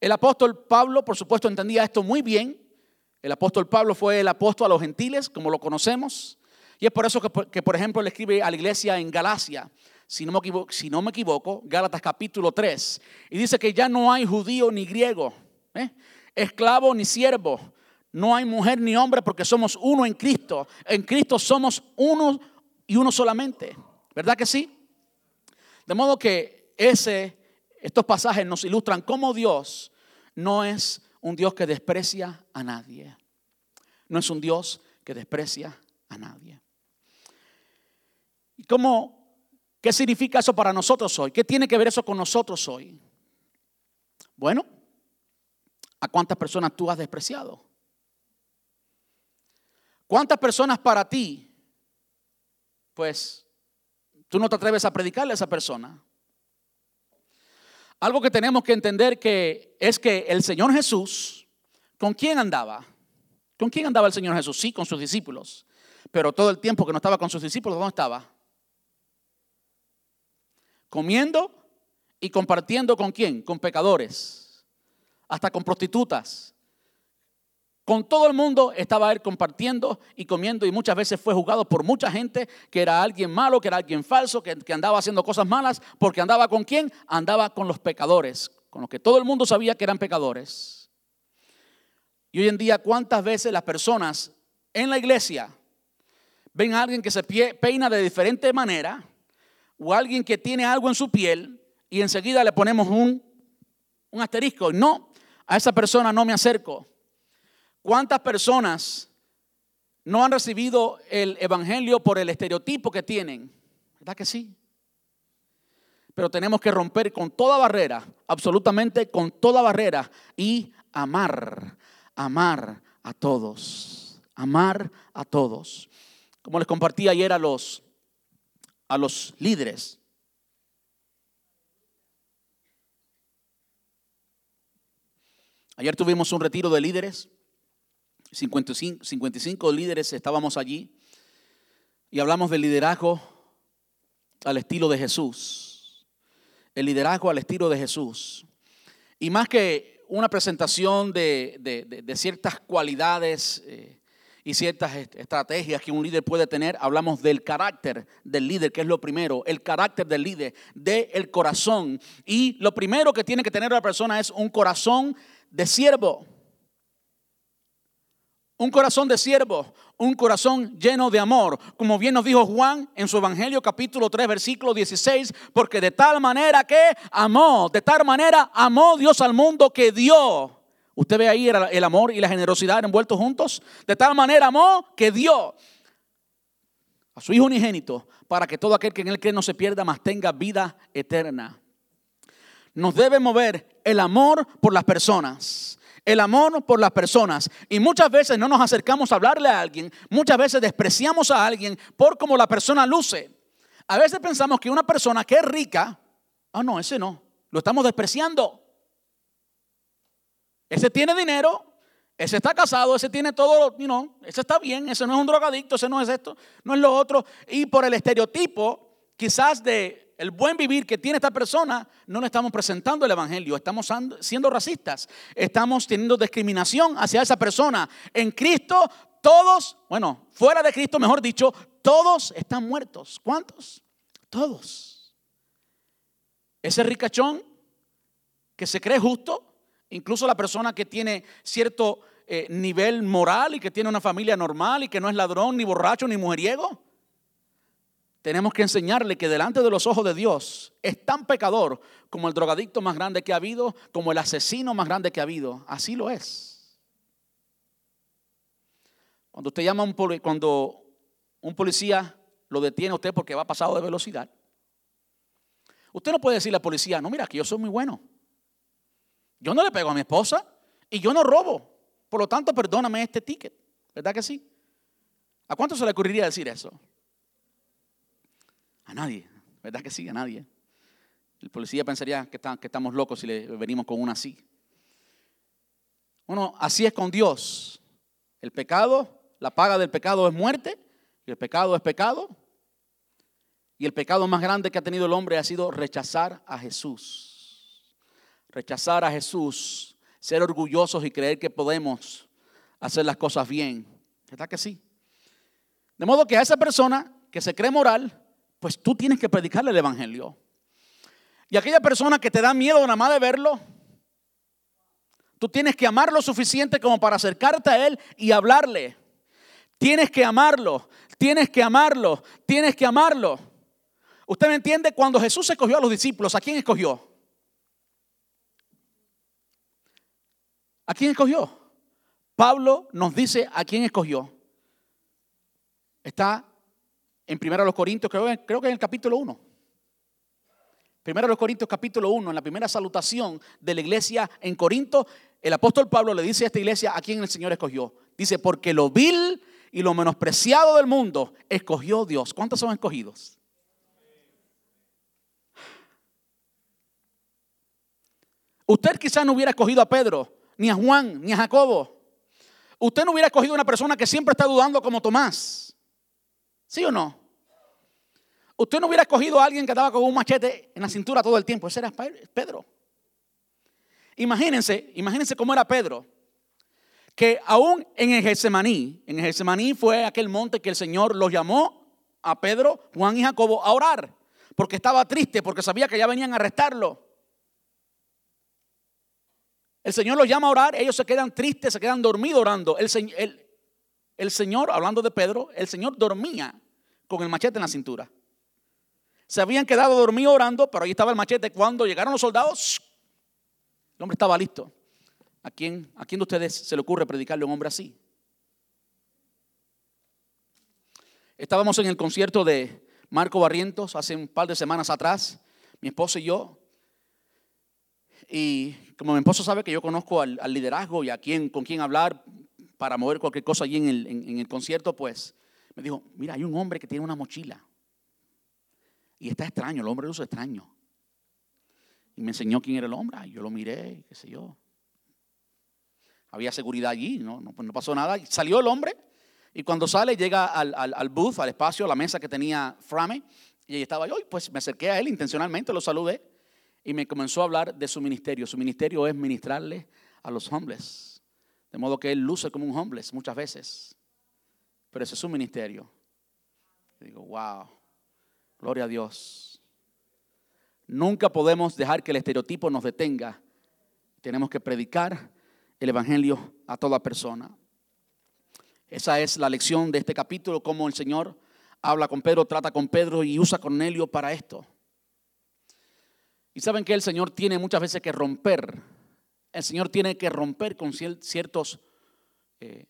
El apóstol Pablo, por supuesto, entendía esto muy bien. El apóstol Pablo fue el apóstol a los gentiles, como lo conocemos. Y es por eso que, por ejemplo, le escribe a la iglesia en Galacia, si no, me equivoco, si Gálatas capítulo 3, y dice que ya no hay judío ni griego, ¿eh? esclavo ni siervo, no hay mujer ni hombre porque somos uno en Cristo. En Cristo somos uno y uno solamente. ¿Verdad que sí? De modo que ese, estos pasajes nos ilustran cómo Dios no es un Dios que desprecia a nadie. No es un Dios que desprecia a nadie. ¿Y cómo, qué significa eso para nosotros hoy? ¿Qué tiene que ver eso con nosotros hoy? Bueno, ¿a cuántas personas tú has despreciado? ¿Cuántas personas para ti, pues, tú no te atreves a predicarle a esa persona? Algo que tenemos que entender que es que el Señor Jesús, ¿con quién andaba? ¿Con quién andaba el Señor Jesús? Sí, con sus discípulos. Pero todo el tiempo que no estaba con sus discípulos, ¿dónde estaba? Comiendo y compartiendo con quién? Con pecadores, hasta con prostitutas, con todo el mundo estaba él compartiendo y comiendo y muchas veces fue juzgado por mucha gente que era alguien malo, que era alguien falso, que, andaba haciendo cosas malas, porque andaba con quién? Andaba con los pecadores, con los que todo el mundo sabía que eran pecadores. Y hoy en día, ¿cuántas veces las personas en la iglesia ven a alguien que se peina de diferente manera o alguien que tiene algo en su piel y enseguida le ponemos un, un asterisco? No, a esa persona no me acerco. ¿Cuántas personas no han recibido el Evangelio por el estereotipo que tienen? ¿Verdad que sí? Pero tenemos que romper con toda barrera, absolutamente con toda barrera, y amar, amar a todos, amar a todos. Como les compartí ayer a los, a los líderes. Ayer tuvimos un retiro de líderes 55, 55 líderes estábamos allí y hablamos del liderazgo al estilo de Jesús. El liderazgo al estilo de Jesús. Y más que una presentación de, ciertas cualidades eh, y ciertas estrategias que un líder puede tener, hablamos del carácter del líder, que es lo primero, el carácter del líder, del corazón. Y lo primero que tiene que tener la persona es un corazón de siervo. Un corazón de siervo, un corazón lleno de amor, como bien nos dijo Juan en su Evangelio capítulo 3 versículo 16, porque de tal manera que amó, de tal manera amó Dios al mundo que dio. Usted ve ahí el amor y la generosidad envueltos juntos. De tal manera amó que dio a su Hijo unigénito para que todo aquel que en él cree no se pierda, mas tenga vida eterna. Nos debe mover el amor por las personas el amor por las personas. Y muchas veces no nos acercamos a hablarle a alguien, muchas veces despreciamos a alguien por cómo la persona luce. A veces pensamos que una persona que es rica, ah, no, ese no, lo estamos despreciando. Ese tiene dinero, ese está casado, ese tiene todo, you know, ese está bien, ese no es un drogadicto, ese no es esto, no es lo otro. Y por el estereotipo, quizás de el buen vivir que tiene esta persona, no le estamos presentando el Evangelio, estamos siendo racistas, estamos teniendo discriminación hacia esa persona. En Cristo todos, bueno, fuera de Cristo, mejor dicho, todos están muertos. ¿Cuántos? Todos. Ese ricachón que se cree justo, incluso la persona que tiene cierto eh, nivel moral y que tiene una familia normal y que no es ladrón, ni borracho, ni mujeriego tenemos que enseñarle que delante de los ojos de Dios es tan pecador como el drogadicto más grande que ha habido, como el asesino más grande que ha habido. Así lo es. Cuando usted llama a un cuando un policía lo detiene a usted porque va pasado de velocidad, usted no puede decirle al policía, no, mira, que yo soy muy bueno. Yo no le pego a mi esposa y yo no robo. Por lo tanto, perdóname este ticket. ¿Verdad que sí? ¿A cuánto se le ocurriría decir eso? A nadie, ¿verdad que sí? A nadie. El policía pensaría que, que estamos locos si le venimos con una así. Bueno, así es con Dios. El pecado, la paga del pecado es muerte, y el pecado es pecado. Y el pecado más grande que ha tenido el hombre ha sido rechazar a Jesús. Rechazar a Jesús, ser orgullosos y creer que podemos hacer las cosas bien. ¿Verdad que sí? De modo que a esa persona que se cree moral, pues tú tienes que predicarle el Evangelio. Y aquella persona que te da miedo nada más de verlo, tú tienes que amar lo suficiente como para acercarte a él y hablarle. Tienes que amarlo, tienes que amarlo, tienes que amarlo. Usted me entiende, cuando Jesús escogió a los discípulos, ¿a quién escogió? ¿A quién escogió? Pablo nos dice a quién escogió. Está en 1 Corintios, creo, creo que en el capítulo 1. Primero Corintios capítulo 1, en la primera salutación de la iglesia en Corinto, el apóstol Pablo le dice a esta iglesia a quién el Señor escogió. Dice, porque lo vil y lo menospreciado del mundo escogió Dios. ¿Cuántos son escogidos? Usted quizás no hubiera escogido a Pedro, ni a Juan, ni a Jacobo. Usted no hubiera escogido a una persona que siempre está dudando como Tomás. ¿Sí o no? Usted no hubiera escogido a alguien que estaba con un machete en la cintura todo el tiempo. Ese era Pedro. Imagínense, imagínense cómo era Pedro. Que aún en el en el fue aquel monte que el Señor los llamó a Pedro, Juan y Jacobo a orar. Porque estaba triste, porque sabía que ya venían a arrestarlo. El Señor los llama a orar, ellos se quedan tristes, se quedan dormidos orando. El, el, el Señor, hablando de Pedro, el Señor dormía con el machete en la cintura. Se habían quedado dormidos orando, pero ahí estaba el machete. Cuando llegaron los soldados, el hombre estaba listo. ¿A quién, ¿A quién de ustedes se le ocurre predicarle a un hombre así? Estábamos en el concierto de Marco Barrientos hace un par de semanas atrás, mi esposo y yo. Y como mi esposo sabe que yo conozco al, liderazgo y a quién, con quién hablar, para mover cualquier cosa allí en el, concierto, pues me dijo, mira, hay un hombre que tiene una mochila. Y está extraño, el hombre lo usa extraño. Y me enseñó quién era el hombre. Y yo lo miré, qué sé yo. Había seguridad allí, no, no pasó nada. Salió el hombre. Y cuando sale, llega al, al, al, booth, al espacio, a la mesa que tenía Frame. Y ahí estaba yo. Y pues me acerqué a él intencionalmente, lo saludé. Y me comenzó a hablar de su ministerio. Su ministerio es ministrarle a los hombres. De modo que él luce como un homeless muchas veces. Pero ese es su ministerio. digo, wow, gloria a Dios. Nunca podemos dejar que el estereotipo nos detenga. Tenemos que predicar el Evangelio a toda persona. Esa es la lección de este capítulo, cómo el Señor habla con Pedro, trata con Pedro y usa a Cornelio para esto. Y saben que el Señor tiene muchas veces que romper el Señor tiene que romper con ciertos eh,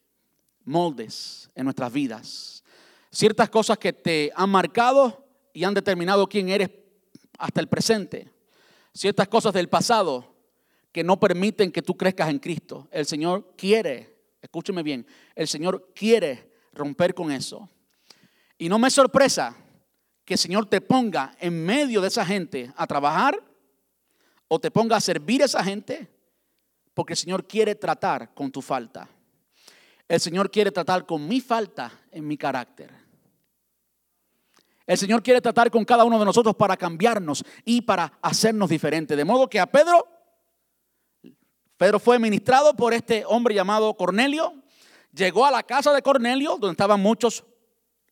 moldes en nuestras vidas. Ciertas cosas que te han marcado y han determinado quién eres hasta el presente. Ciertas cosas del pasado que no permiten que tú crezcas en Cristo. El Señor quiere, escúcheme bien, el Señor quiere romper con eso. Y no me sorpresa que el Señor te ponga en medio de esa gente a trabajar o te ponga a servir a esa gente porque el Señor quiere tratar con tu falta. El Señor quiere tratar con mi falta en mi carácter. El Señor quiere tratar con cada uno de nosotros para cambiarnos y para hacernos diferentes. De modo que a Pedro, Pedro fue ministrado por este hombre llamado Cornelio. Llegó a la casa de Cornelio, donde estaban muchos,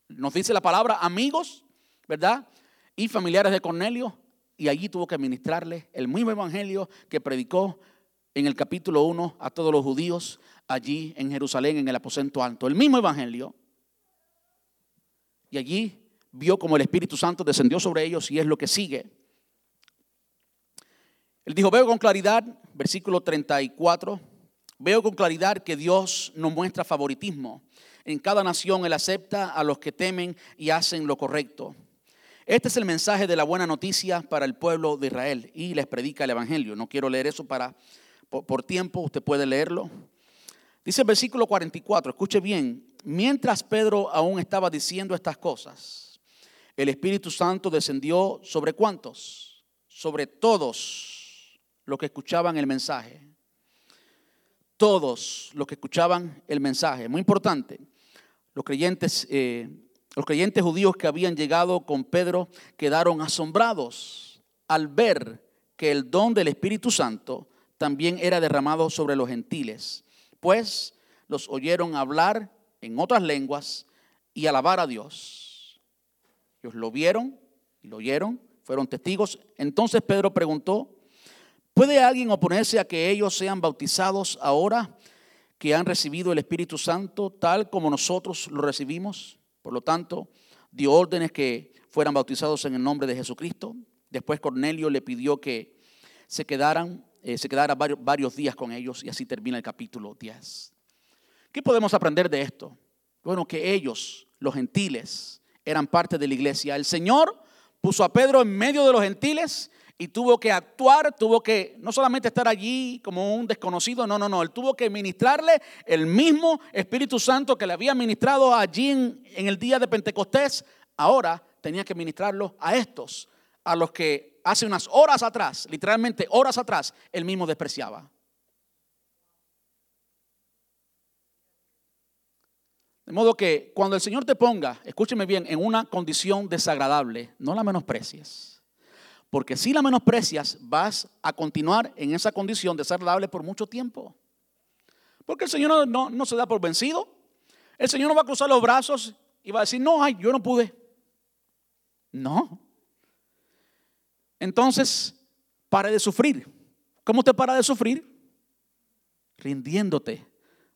nos dice la palabra, amigos, ¿verdad? Y familiares de Cornelio. Y allí tuvo que ministrarle el mismo evangelio que predicó en el capítulo 1 a todos los judíos allí en Jerusalén, en el aposento alto. El mismo evangelio. Y allí vio como el Espíritu Santo descendió sobre ellos y es lo que sigue. Él dijo, veo con claridad, versículo 34, veo con claridad que Dios no muestra favoritismo. En cada nación Él acepta a los que temen y hacen lo correcto. Este es el mensaje de la buena noticia para el pueblo de Israel y les predica el Evangelio. No quiero leer eso para por, tiempo, usted puede leerlo. Dice el versículo 44, escuche bien, mientras Pedro aún estaba diciendo estas cosas, el Espíritu Santo descendió sobre cuántos? Sobre todos los que escuchaban el mensaje. todos los que escuchaban el mensaje. Muy importante, los creyentes, eh, los creyentes judíos que habían llegado con Pedro quedaron asombrados al ver que el don del Espíritu Santo también era derramado sobre los gentiles, pues los oyeron hablar en otras lenguas y alabar a Dios. Ellos lo vieron y lo oyeron, fueron testigos. Entonces Pedro preguntó, ¿puede alguien oponerse a que ellos sean bautizados ahora que han recibido el Espíritu Santo tal como nosotros lo recibimos? Por lo tanto, dio órdenes que fueran bautizados en el nombre de Jesucristo. Después Cornelio le pidió que se quedaran, eh, se quedara varios, varios días con ellos y así termina el capítulo 10. ¿Qué podemos aprender de esto? Bueno, que ellos, los gentiles, eran parte de la iglesia. El Señor puso a Pedro en medio de los gentiles y tuvo que actuar, tuvo que no solamente estar allí como un desconocido, no, no, no, él tuvo que ministrarle el mismo Espíritu Santo que le había ministrado allí en, en el día de Pentecostés, ahora tenía que ministrarlo a estos, a los que hace unas horas atrás, literalmente horas atrás, él mismo despreciaba. De modo que cuando el Señor te ponga, escúcheme bien, en una condición desagradable, no la menosprecies. Porque si la menosprecias, vas a continuar en esa condición desagradable por mucho tiempo. Porque el Señor no, no, se da por vencido. El Señor no va a cruzar los brazos y va a decir, no, ay, yo no pude. No. Entonces, pare de sufrir. ¿Cómo te para de sufrir? Rindiéndote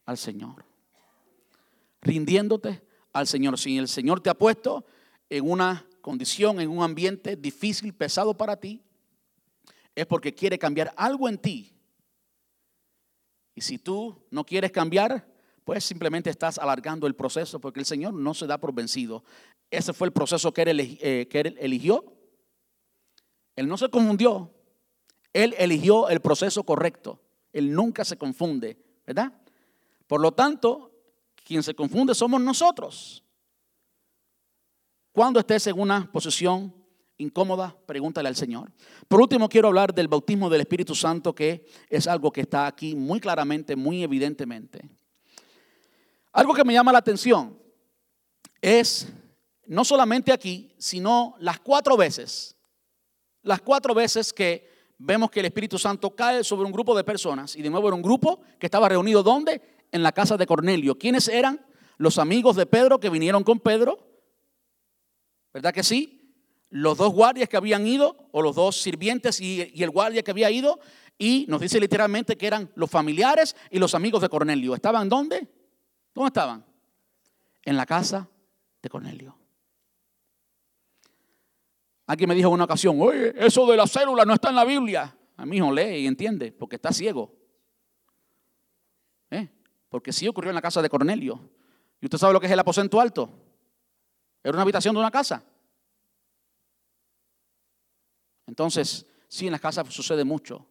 al Señor rindiéndote al Señor. Si el Señor te ha puesto en una condición, en un ambiente difícil, pesado para ti, es porque quiere cambiar algo en ti. Y si tú no quieres cambiar, pues simplemente estás alargando el proceso, porque el Señor no se da por vencido. Ese fue el proceso que él, eh, eligió. Él no se confundió. Él eligió el proceso correcto. Él nunca se confunde, ¿verdad? Por lo tanto, quien se confunde somos nosotros. Cuando estés en una posición incómoda, pregúntale al Señor. Por último, quiero hablar del bautismo del Espíritu Santo, que es algo que está aquí muy claramente, muy evidentemente. Algo que me llama la atención es no solamente aquí, sino las cuatro veces, las cuatro veces que vemos que el Espíritu Santo cae sobre un grupo de personas, y de nuevo era un grupo que estaba reunido ¿dónde? en la casa de Cornelio. ¿Quiénes eran? Los amigos de Pedro que vinieron con Pedro. ¿Verdad que sí? Los dos guardias que habían ido, o los dos sirvientes y, el guardia que había ido, y nos dice literalmente que eran los familiares y los amigos de Cornelio. ¿Estaban dónde? ¿Dónde estaban? En la casa de Cornelio. Alguien me dijo en una ocasión, oye, eso de la célula no está en la Biblia. A mi hijo lee y entiende, porque está ciego. ¿Eh? Porque sí ocurrió en la casa de Cornelio. ¿Y usted sabe lo que es el aposento alto? Era una habitación de una casa. Entonces, sí, en las casas sucede mucho.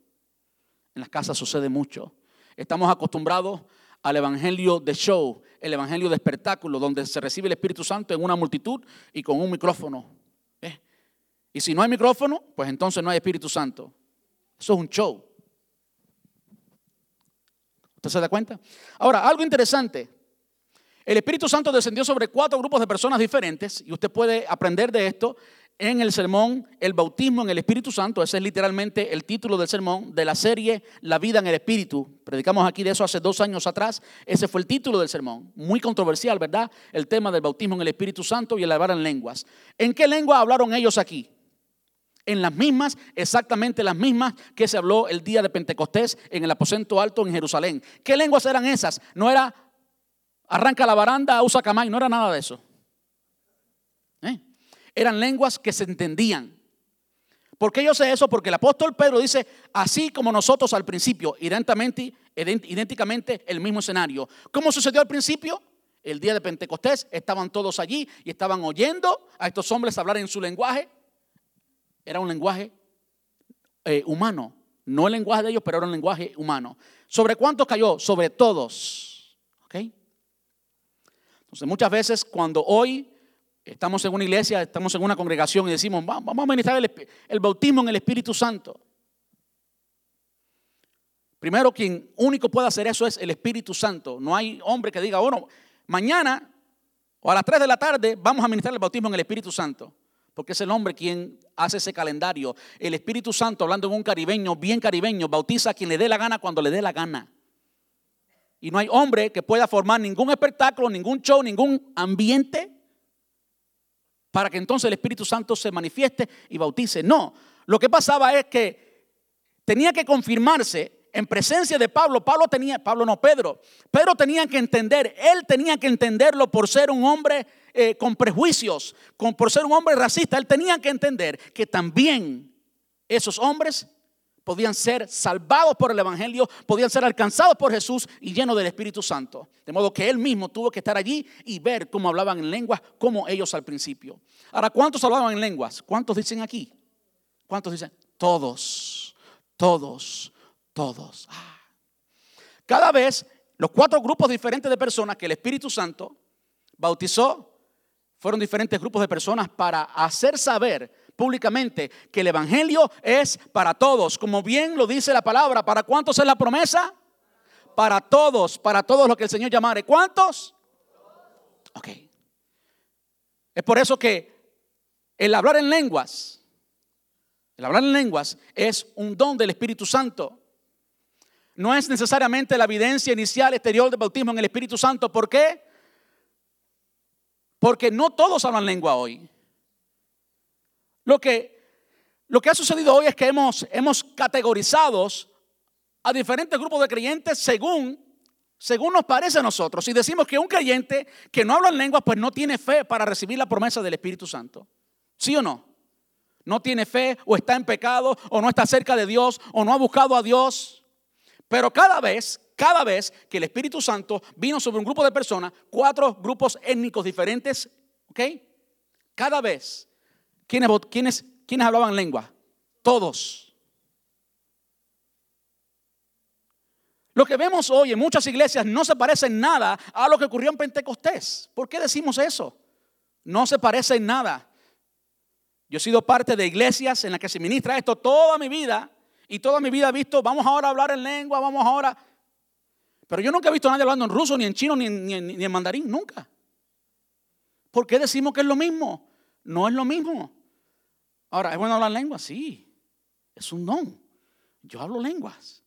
En las casas sucede mucho. Estamos acostumbrados al evangelio de show, el evangelio de espectáculo, donde se recibe el Espíritu Santo en una multitud y con un micrófono. Y si no hay micrófono, pues entonces no hay Espíritu Santo. Eso es un show. ¿Usted se da cuenta? Ahora, algo interesante. El Espíritu Santo descendió sobre cuatro grupos de personas diferentes y usted puede aprender de esto en el sermón El bautismo en el Espíritu Santo. Ese es literalmente el título del sermón de la serie La vida en el Espíritu. Predicamos aquí de eso hace dos años atrás. Ese fue el título del sermón. Muy controversial, ¿verdad? El tema del bautismo en el Espíritu Santo y el hablar en lenguas. ¿En qué lengua hablaron ellos aquí? En las mismas, exactamente las mismas que se habló el día de Pentecostés en el aposento alto en Jerusalén. ¿Qué lenguas eran esas? No era arranca la baranda, usa camay, no era nada de eso. ¿Eh? Eran lenguas que se entendían. ¿Por qué yo sé eso? Porque el apóstol Pedro dice, así como nosotros al principio, idénticamente, idénticamente el mismo escenario. ¿Cómo sucedió al principio? El día de Pentecostés estaban todos allí y estaban oyendo a estos hombres hablar en su lenguaje era un lenguaje eh, humano. No el lenguaje de ellos, pero era un lenguaje humano. ¿Sobre cuántos cayó? Sobre todos. ¿Ok? Entonces, muchas veces cuando hoy estamos en una iglesia, estamos en una congregación y decimos, vamos a ministrar el, el bautismo en el Espíritu Santo. Primero, quien único puede hacer eso es el Espíritu Santo. No hay hombre que diga, bueno, mañana o a las 3 de la tarde vamos a ministrar el bautismo en el Espíritu Santo. Porque es el hombre quien hace ese calendario. El Espíritu Santo, hablando en un caribeño, bien caribeño, bautiza a quien le dé la gana cuando le dé la gana. Y no hay hombre que pueda formar ningún espectáculo, ningún show, ningún ambiente para que entonces el Espíritu Santo se manifieste y bautice. No, lo que pasaba es que tenía que confirmarse en presencia de Pablo. Pablo tenía, Pablo no, Pedro. Pedro tenía que entender, él tenía que entenderlo por ser un hombre eh, con prejuicios, por ser un hombre racista. Él tenía que entender que también esos hombres podían ser salvados por el Evangelio, podían ser alcanzados por Jesús y llenos del Espíritu Santo. De modo que él mismo tuvo que estar allí y ver cómo hablaban en lenguas, como ellos al principio. Ahora, ¿cuántos hablaban en lenguas? ¿Cuántos dicen aquí? ¿Cuántos dicen? Todos, todos, todos. Ah. Cada vez los cuatro grupos diferentes de personas que el Espíritu Santo bautizó fueron diferentes grupos de personas para hacer saber públicamente que el Evangelio es para todos, como bien lo dice la palabra. ¿Para cuántos es la promesa? Para todos, para todos lo que el Señor llamare. ¿Cuántos? Ok. Es por eso que el hablar en lenguas, el hablar en lenguas es un don del Espíritu Santo. No es necesariamente la evidencia inicial exterior del bautismo en el Espíritu Santo. ¿Por qué? Porque no todos hablan lengua hoy. Lo que, lo que ha sucedido hoy es que hemos, hemos categorizado a diferentes grupos de creyentes según, según nos parece a nosotros. Y decimos que un creyente que no habla en lenguas, pues no tiene fe para recibir la promesa del Espíritu Santo. ¿Sí o no? No tiene fe o está en pecado o no está cerca de Dios o no ha buscado a Dios. Pero cada vez, cada vez que el Espíritu Santo vino sobre un grupo de personas, cuatro grupos étnicos diferentes, ¿ok? Cada vez ¿Quiénes, hablaban lengua? Todos. Lo que vemos hoy en muchas iglesias no se parece en nada a lo que ocurrió en Pentecostés. ¿Por qué decimos eso? No se parece en nada. Yo he sido parte de iglesias en las que se ministra esto toda mi vida y toda mi vida he visto, vamos ahora a hablar en lengua, vamos ahora. Pero yo nunca he visto a nadie hablando en ruso, ni en chino, ni en, mandarín, nunca. ¿Por qué decimos que es lo mismo? No es lo mismo. Ahora, ¿es bueno hablar lenguas? Sí, es un don. Yo hablo lenguas.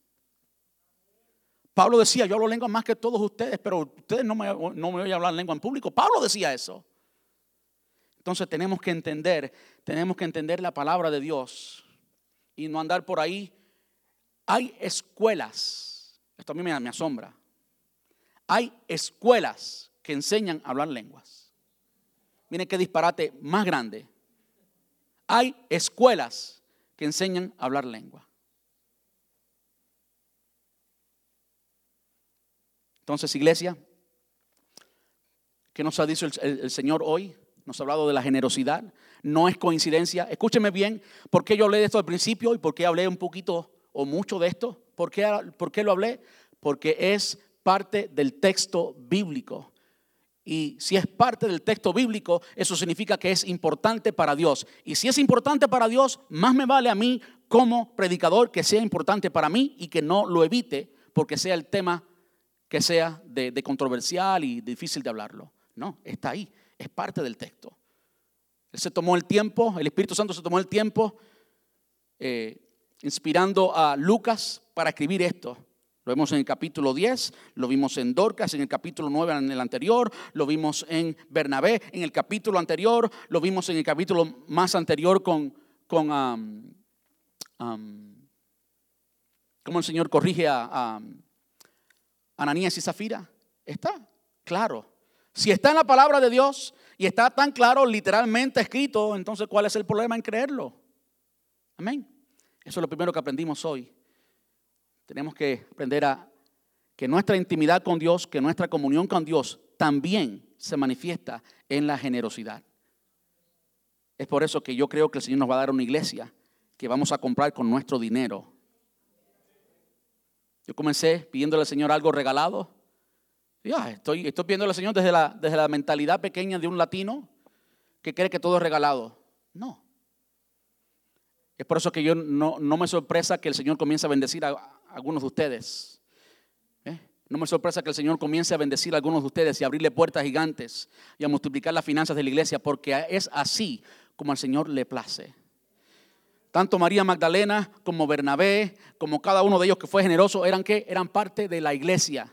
Pablo decía, yo hablo lenguas más que todos ustedes, pero ustedes no me, no me oyen hablar lengua en público. Pablo decía eso. Entonces tenemos que entender, tenemos que entender la palabra de Dios y no andar por ahí. Hay escuelas, esto a mí me, asombra, hay escuelas que enseñan a hablar lenguas. Miren qué disparate más grande. Hay escuelas que enseñan a hablar lengua. Entonces, iglesia, ¿qué nos ha dicho el, Señor hoy? Nos ha hablado de la generosidad. No es coincidencia. Escúcheme bien, ¿por qué yo hablé de esto al principio y por qué hablé un poquito o mucho de esto? ¿Por qué, lo hablé? Porque es parte del texto bíblico. Y si es parte del texto bíblico, eso significa que es importante para Dios. Y si es importante para Dios, más me vale a mí como predicador que sea importante para mí y que no lo evite porque sea el tema que sea de, controversial y difícil de hablarlo. No, está ahí, es parte del texto. Él se tomó el tiempo, el Espíritu Santo se tomó el tiempo eh, inspirando a Lucas para escribir esto. Lo vemos en el capítulo 10, lo vimos en Dorcas en el capítulo 9 en el anterior, lo vimos en Bernabé en el capítulo anterior, lo vimos en el capítulo más anterior con, con cómo el Señor corrige a, Ananías y Zafira. Está claro. Si está en la palabra de Dios y está tan claro, literalmente escrito, entonces ¿cuál es el problema en creerlo? Amén. Eso es lo primero que aprendimos hoy. Tenemos que aprender a que nuestra intimidad con Dios, que nuestra comunión con Dios también se manifiesta en la generosidad. Es por eso que yo creo que el Señor nos va a dar una iglesia que vamos a comprar con nuestro dinero. Yo comencé pidiéndole al Señor algo regalado. Ya, estoy, estoy pidiéndole al Señor desde la, desde la mentalidad pequeña de un latino que cree que todo es regalado. No. Es por eso que yo no, no me sorpresa que el Señor comience a bendecir a, algunos de ustedes. ¿eh? No me sorpresa que el Señor comience a bendecir a algunos de ustedes y abrirle puertas gigantes y a multiplicar las finanzas de la iglesia, porque es así como al Señor le place. Tanto María Magdalena como Bernabé, como cada uno de ellos que fue generoso, eran que eran parte de la iglesia.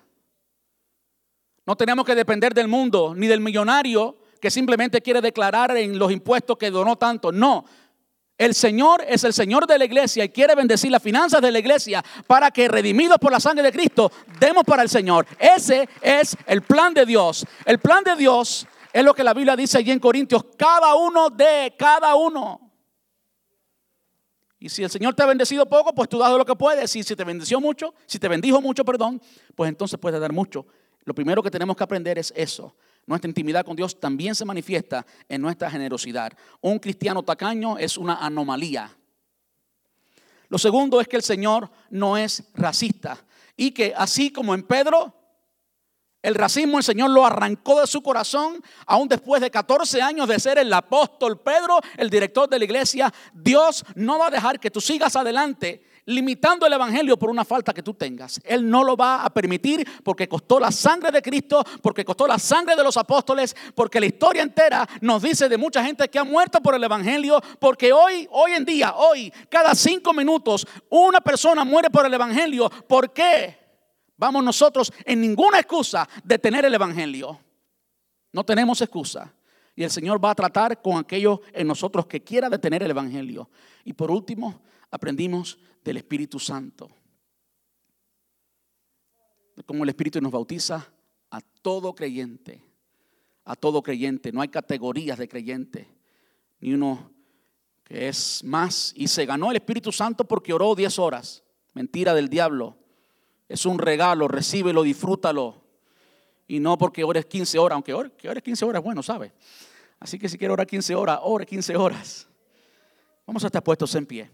No tenemos que depender del mundo ni del millonario que simplemente quiere declarar en los impuestos que donó tanto. No. El Señor es el Señor de la iglesia y quiere bendecir las finanzas de la iglesia para que redimidos por la sangre de Cristo demos para el Señor. Ese es el plan de Dios. El plan de Dios es lo que la Biblia dice allí en Corintios, cada uno de cada uno. Y si el Señor te ha bendecido poco, pues tú das lo que puedes. Y si te bendició mucho, si te bendijo mucho, perdón, pues entonces puedes dar mucho. Lo primero que tenemos que aprender es eso. Nuestra intimidad con Dios también se manifiesta en nuestra generosidad. Un cristiano tacaño es una anomalía. Lo segundo es que el Señor no es racista y que así como en Pedro, el racismo el Señor lo arrancó de su corazón, aún después de 14 años de ser el apóstol Pedro, el director de la iglesia, Dios no va a dejar que tú sigas adelante limitando el Evangelio por una falta que tú tengas. Él no lo va a permitir porque costó la sangre de Cristo, porque costó la sangre de los apóstoles, porque la historia entera nos dice de mucha gente que ha muerto por el Evangelio, porque hoy, hoy en día, hoy, cada cinco minutos, una persona muere por el Evangelio. ¿Por qué? Vamos nosotros en ninguna excusa de tener el Evangelio. No tenemos excusa. Y el Señor va a tratar con aquellos en nosotros que quiera detener el Evangelio. Y por último, aprendimos del Espíritu Santo. Como el Espíritu nos bautiza a todo creyente. A todo creyente. No hay categorías de creyente. Ni uno que es más. Y se ganó el Espíritu Santo porque oró 10 horas. Mentira del diablo. Es un regalo, recíbelo, disfrútalo. Y no porque ores 15 horas, aunque ores, que ores 15 horas, bueno, ¿sabe? Así que si quiere orar 15 horas, ore 15 horas. Vamos a estar puestos en pie.